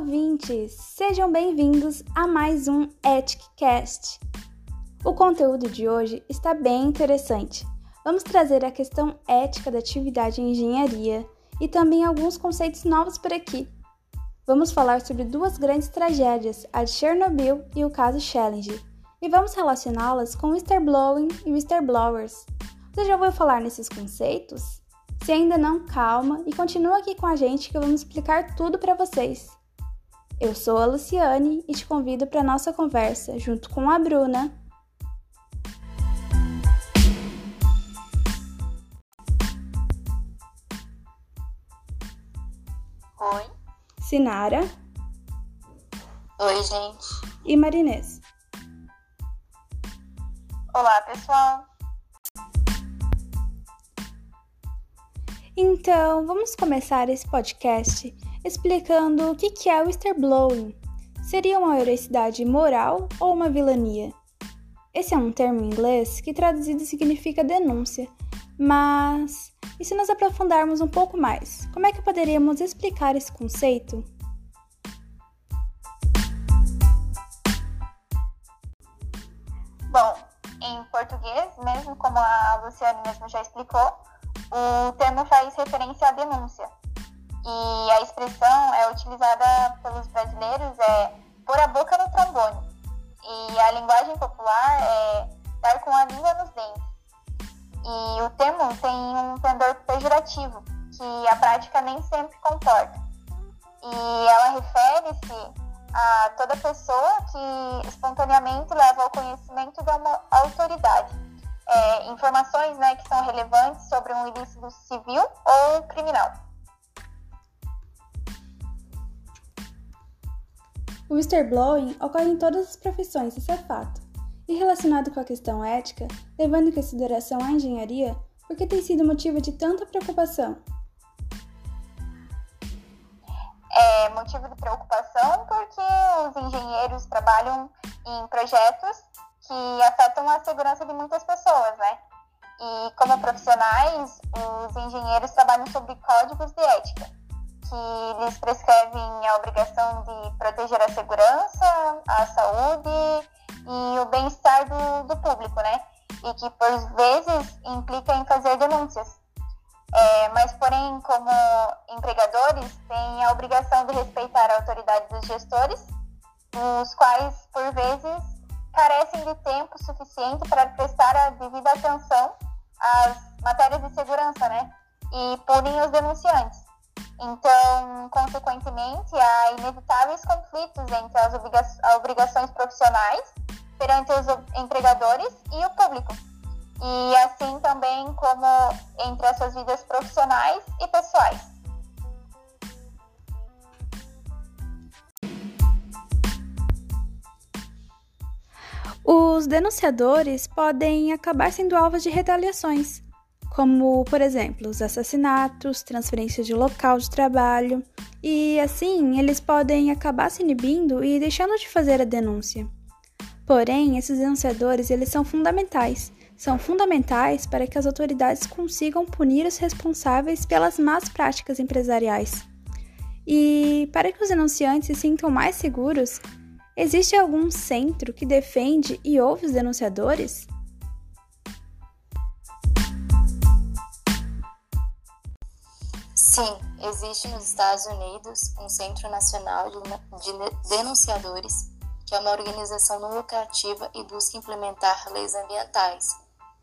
ouvintes! Sejam bem-vindos a mais um EthicCast. O conteúdo de hoje está bem interessante. Vamos trazer a questão ética da atividade em engenharia e também alguns conceitos novos por aqui. Vamos falar sobre duas grandes tragédias, a de Chernobyl e o caso Challenger, e vamos relacioná-las com o whistleblowing e whistleblowers. Você já ouviu falar nesses conceitos? Se ainda não, calma e continua aqui com a gente que vamos explicar tudo para vocês. Eu sou a Luciane e te convido para nossa conversa junto com a Bruna. Oi. Sinara. Oi, gente. E Marinês. Olá, pessoal. Então, vamos começar esse podcast explicando o que é o whistleblowing. Seria uma heroicidade moral ou uma vilania? Esse é um termo em inglês que traduzido significa denúncia, mas e se nós aprofundarmos um pouco mais, como é que poderíamos explicar esse conceito? Bom, em português, mesmo como a Luciane mesmo já explicou, o termo faz referência à denúncia. E a expressão é utilizada pelos brasileiros é pôr a boca no trombone. E a linguagem popular é dar com a língua nos dentes. E o termo tem um pendor pejorativo, que a prática nem sempre comporta. E ela refere-se a toda pessoa que espontaneamente leva ao conhecimento de uma autoridade é, informações né, que são relevantes sobre um ilícito civil ou criminal. O whistleblowing ocorre em todas as profissões, isso é fato. E relacionado com a questão ética, levando em consideração a engenharia, por que tem sido motivo de tanta preocupação? É motivo de preocupação porque os engenheiros trabalham em projetos que afetam a segurança de muitas pessoas, né? E como profissionais, os engenheiros trabalham sobre códigos de ética, que lhes prescrevem a obrigação de proteger a segurança, a saúde e o bem-estar do, do público, né? E que por vezes implica em fazer denúncias. É, mas, porém, como empregadores, têm a obrigação de respeitar a autoridade dos gestores, os quais, tempo suficiente para prestar a devida atenção às matérias de segurança, né? E punem os denunciantes. Então, consequentemente, há inevitáveis conflitos entre as obriga obrigações profissionais perante os empregadores e o público. E assim também como entre as suas vidas profissionais e pessoais. Os denunciadores podem acabar sendo alvos de retaliações, como, por exemplo, os assassinatos, transferência de local de trabalho, e assim eles podem acabar se inibindo e deixando de fazer a denúncia. Porém, esses denunciadores eles são fundamentais, são fundamentais para que as autoridades consigam punir os responsáveis pelas más práticas empresariais. E para que os denunciantes se sintam mais seguros, Existe algum centro que defende e ouve os denunciadores? Sim, existe nos Estados Unidos um Centro Nacional de Denunciadores, que é uma organização não lucrativa e busca implementar leis ambientais,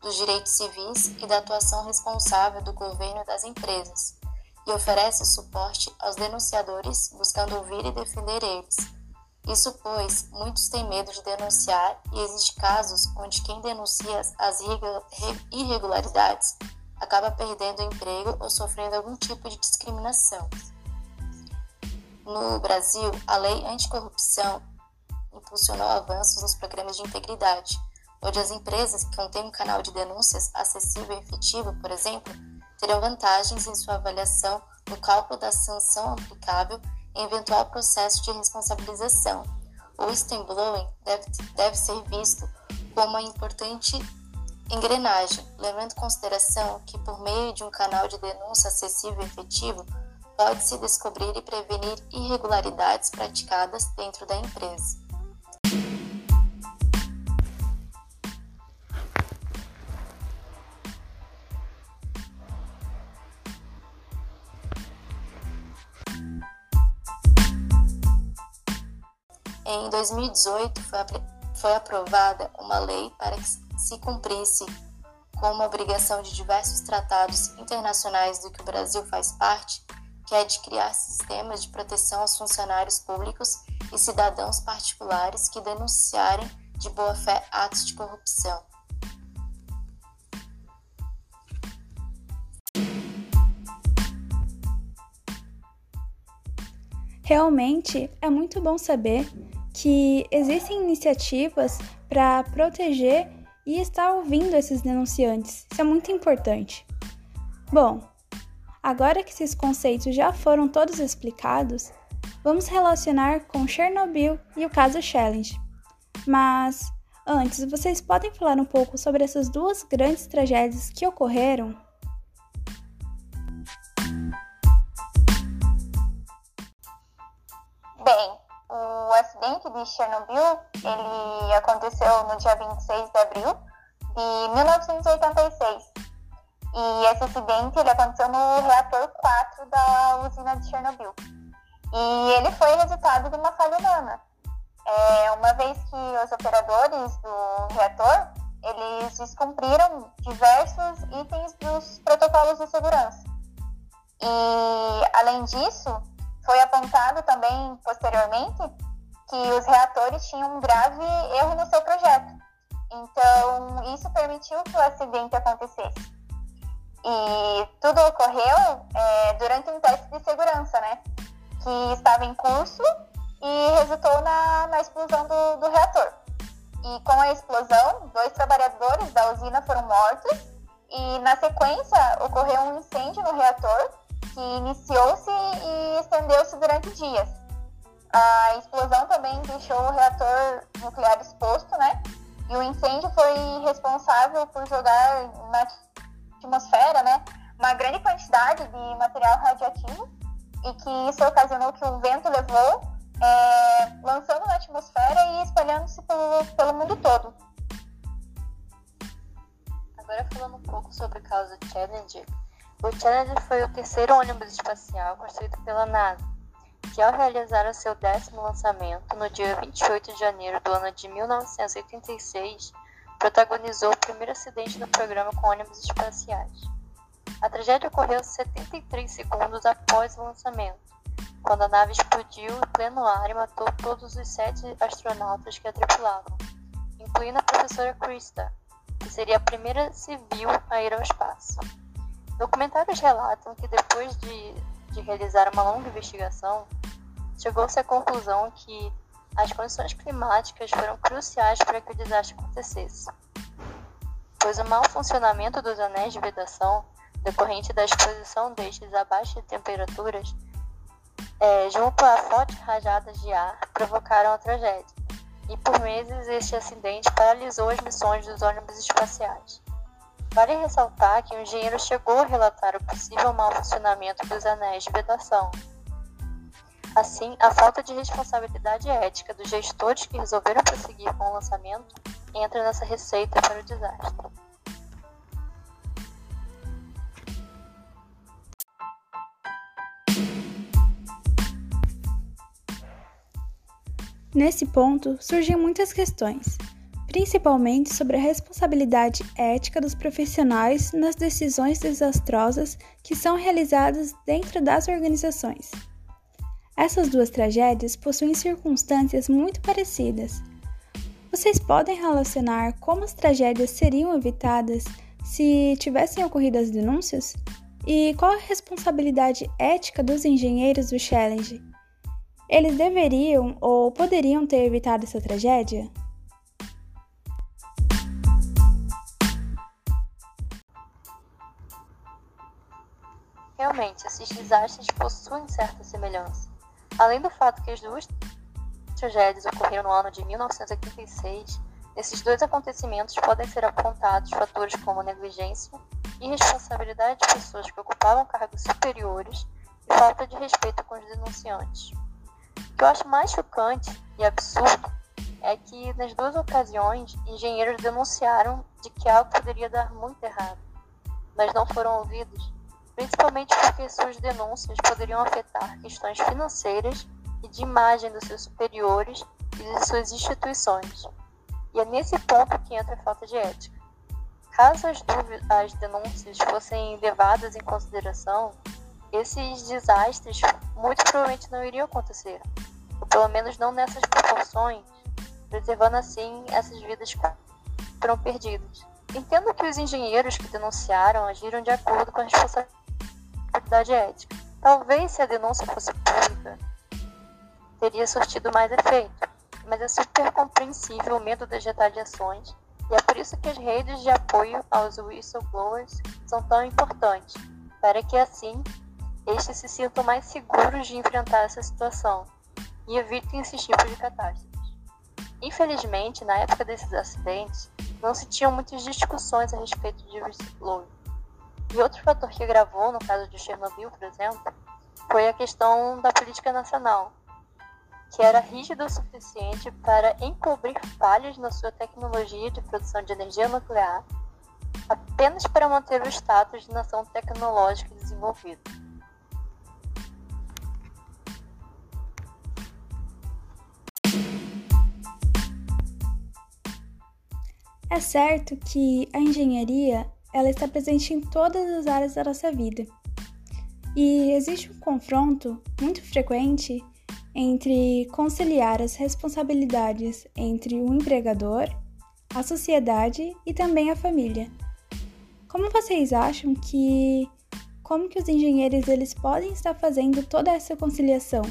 dos direitos civis e da atuação responsável do governo das empresas, e oferece suporte aos denunciadores, buscando ouvir e defender eles isso pois muitos têm medo de denunciar e existem casos onde quem denuncia as irregularidades acaba perdendo o emprego ou sofrendo algum tipo de discriminação. No Brasil, a lei anticorrupção impulsionou avanços nos programas de integridade, onde as empresas que contêm um canal de denúncias acessível e efetivo, por exemplo, terão vantagens em sua avaliação no cálculo da sanção aplicável em eventual processo de responsabilização. O whistleblowing deve, deve ser visto como uma importante engrenagem, levando em consideração que, por meio de um canal de denúncia acessível e efetivo, pode-se descobrir e prevenir irregularidades praticadas dentro da empresa. 2018, foi, foi aprovada uma lei para que se cumprisse com uma obrigação de diversos tratados internacionais do que o Brasil faz parte, que é de criar sistemas de proteção aos funcionários públicos e cidadãos particulares que denunciarem de boa-fé atos de corrupção. Realmente é muito bom saber que existem iniciativas para proteger e estar ouvindo esses denunciantes. Isso é muito importante. Bom, agora que esses conceitos já foram todos explicados, vamos relacionar com Chernobyl e o caso Challenge. Mas antes, vocês podem falar um pouco sobre essas duas grandes tragédias que ocorreram? Acidente de Chernobyl, ele aconteceu no dia 26 de abril de 1986. E esse acidente ele aconteceu no reator 4 da usina de Chernobyl. E ele foi resultado de uma falha humana. É, uma vez que os operadores do reator eles descumpriram diversos itens dos protocolos de segurança. E, além disso, foi apontado também posteriormente que os reatores tinham um grave erro no seu projeto. Então, isso permitiu que o acidente acontecesse. E tudo ocorreu é, durante um teste de segurança, né? Que estava em curso e resultou na, na explosão do, do reator. E com a explosão, dois trabalhadores da usina foram mortos e, na sequência, ocorreu um incêndio no reator que iniciou-se e estendeu-se durante dias. A explosão também deixou o reator nuclear exposto, né? E o incêndio foi responsável por jogar na atmosfera, né, uma grande quantidade de material radioativo e que isso ocasionou que o vento levou, é, lançando na atmosfera e espalhando-se pelo, pelo mundo todo. Agora falando um pouco sobre o caso Challenger. O Challenger foi o terceiro ônibus espacial construído pela NASA que ao realizar o seu décimo lançamento no dia 28 de janeiro do ano de 1986, protagonizou o primeiro acidente no programa com ônibus espaciais. A tragédia ocorreu 73 segundos após o lançamento, quando a nave explodiu em pleno ar e matou todos os sete astronautas que a tripulavam, incluindo a professora Krista, que seria a primeira civil a ir ao espaço. Documentários relatam que depois de de realizar uma longa investigação, chegou-se à conclusão que as condições climáticas foram cruciais para que o desastre acontecesse, pois o mau funcionamento dos anéis de vedação, decorrente da exposição destes a baixas temperaturas, é, junto a fortes rajadas de ar, provocaram a tragédia, e por meses este acidente paralisou as missões dos ônibus espaciais. Vale ressaltar que o engenheiro chegou a relatar o possível mau funcionamento dos anéis de vedação. Assim, a falta de responsabilidade ética dos gestores que resolveram prosseguir com o lançamento entra nessa receita para o desastre. Nesse ponto surgem muitas questões principalmente sobre a responsabilidade ética dos profissionais nas decisões desastrosas que são realizadas dentro das organizações. Essas duas tragédias possuem circunstâncias muito parecidas. Vocês podem relacionar como as tragédias seriam evitadas se tivessem ocorrido as denúncias? E qual a responsabilidade ética dos engenheiros do Challenge? Eles deveriam ou poderiam ter evitado essa tragédia? Realmente, esses desastres possuem certa semelhança. Além do fato que as duas tragédias ocorreram no ano de 1986, nesses dois acontecimentos podem ser apontados fatores como negligência, irresponsabilidade de pessoas que ocupavam cargos superiores e falta de respeito com os denunciantes. O que eu acho mais chocante e absurdo é que nas duas ocasiões engenheiros denunciaram de que algo poderia dar muito errado, mas não foram ouvidos, principalmente porque suas denúncias poderiam afetar questões financeiras e de imagem dos seus superiores e de suas instituições. E é nesse ponto que entra a falta de ética. Caso as, as denúncias fossem levadas em consideração, esses desastres muito provavelmente não iriam acontecer, ou pelo menos não nessas proporções, preservando assim essas vidas que foram perdidas. Entendo que os engenheiros que denunciaram agiram de acordo com a responsabilidade ética. Talvez se a denúncia fosse pública, teria surtido mais efeito, mas é super compreensível o medo das retaliações e é por isso que as redes de apoio aos whistleblowers são tão importantes, para que assim estes se sintam mais seguros de enfrentar essa situação e evitem esses tipos de catástrofes. Infelizmente, na época desses acidentes, não se tinham muitas discussões a respeito de whistleblower. E outro fator que gravou, no caso de Chernobyl, por exemplo, foi a questão da política nacional, que era rígida o suficiente para encobrir falhas na sua tecnologia de produção de energia nuclear, apenas para manter o status de nação tecnológica desenvolvida. É certo que a engenharia ela está presente em todas as áreas da nossa vida. E existe um confronto muito frequente entre conciliar as responsabilidades entre o empregador, a sociedade e também a família. Como vocês acham que como que os engenheiros eles podem estar fazendo toda essa conciliação?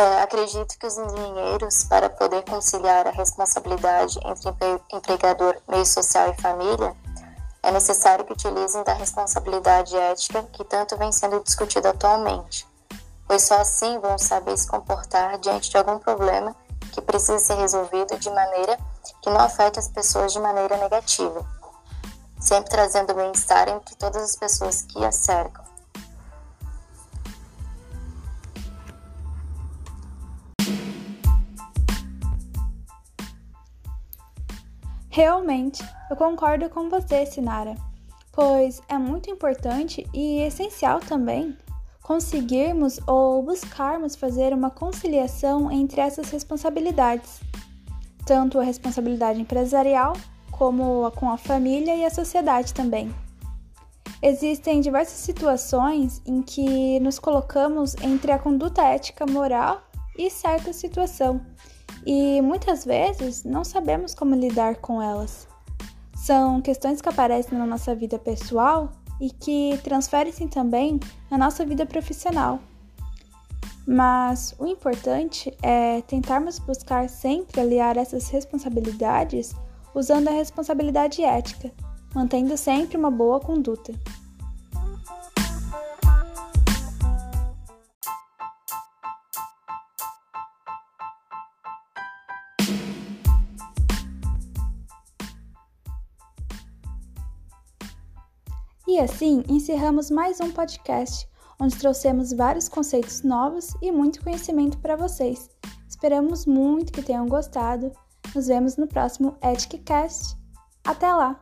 É, acredito que os engenheiros, para poder conciliar a responsabilidade entre empregador, meio social e família, é necessário que utilizem da responsabilidade ética que tanto vem sendo discutida atualmente, pois só assim vão saber se comportar diante de algum problema que precisa ser resolvido de maneira que não afete as pessoas de maneira negativa, sempre trazendo bem-estar entre todas as pessoas que a cercam. Realmente, eu concordo com você, Sinara, pois é muito importante e essencial também conseguirmos ou buscarmos fazer uma conciliação entre essas responsabilidades, tanto a responsabilidade empresarial como com a família e a sociedade também. Existem diversas situações em que nos colocamos entre a conduta ética moral e certa situação e muitas vezes não sabemos como lidar com elas. São questões que aparecem na nossa vida pessoal e que transferem-se também na nossa vida profissional. Mas o importante é tentarmos buscar sempre aliar essas responsabilidades usando a responsabilidade ética, mantendo sempre uma boa conduta. E assim encerramos mais um podcast, onde trouxemos vários conceitos novos e muito conhecimento para vocês. Esperamos muito que tenham gostado. Nos vemos no próximo EticCast. Até lá!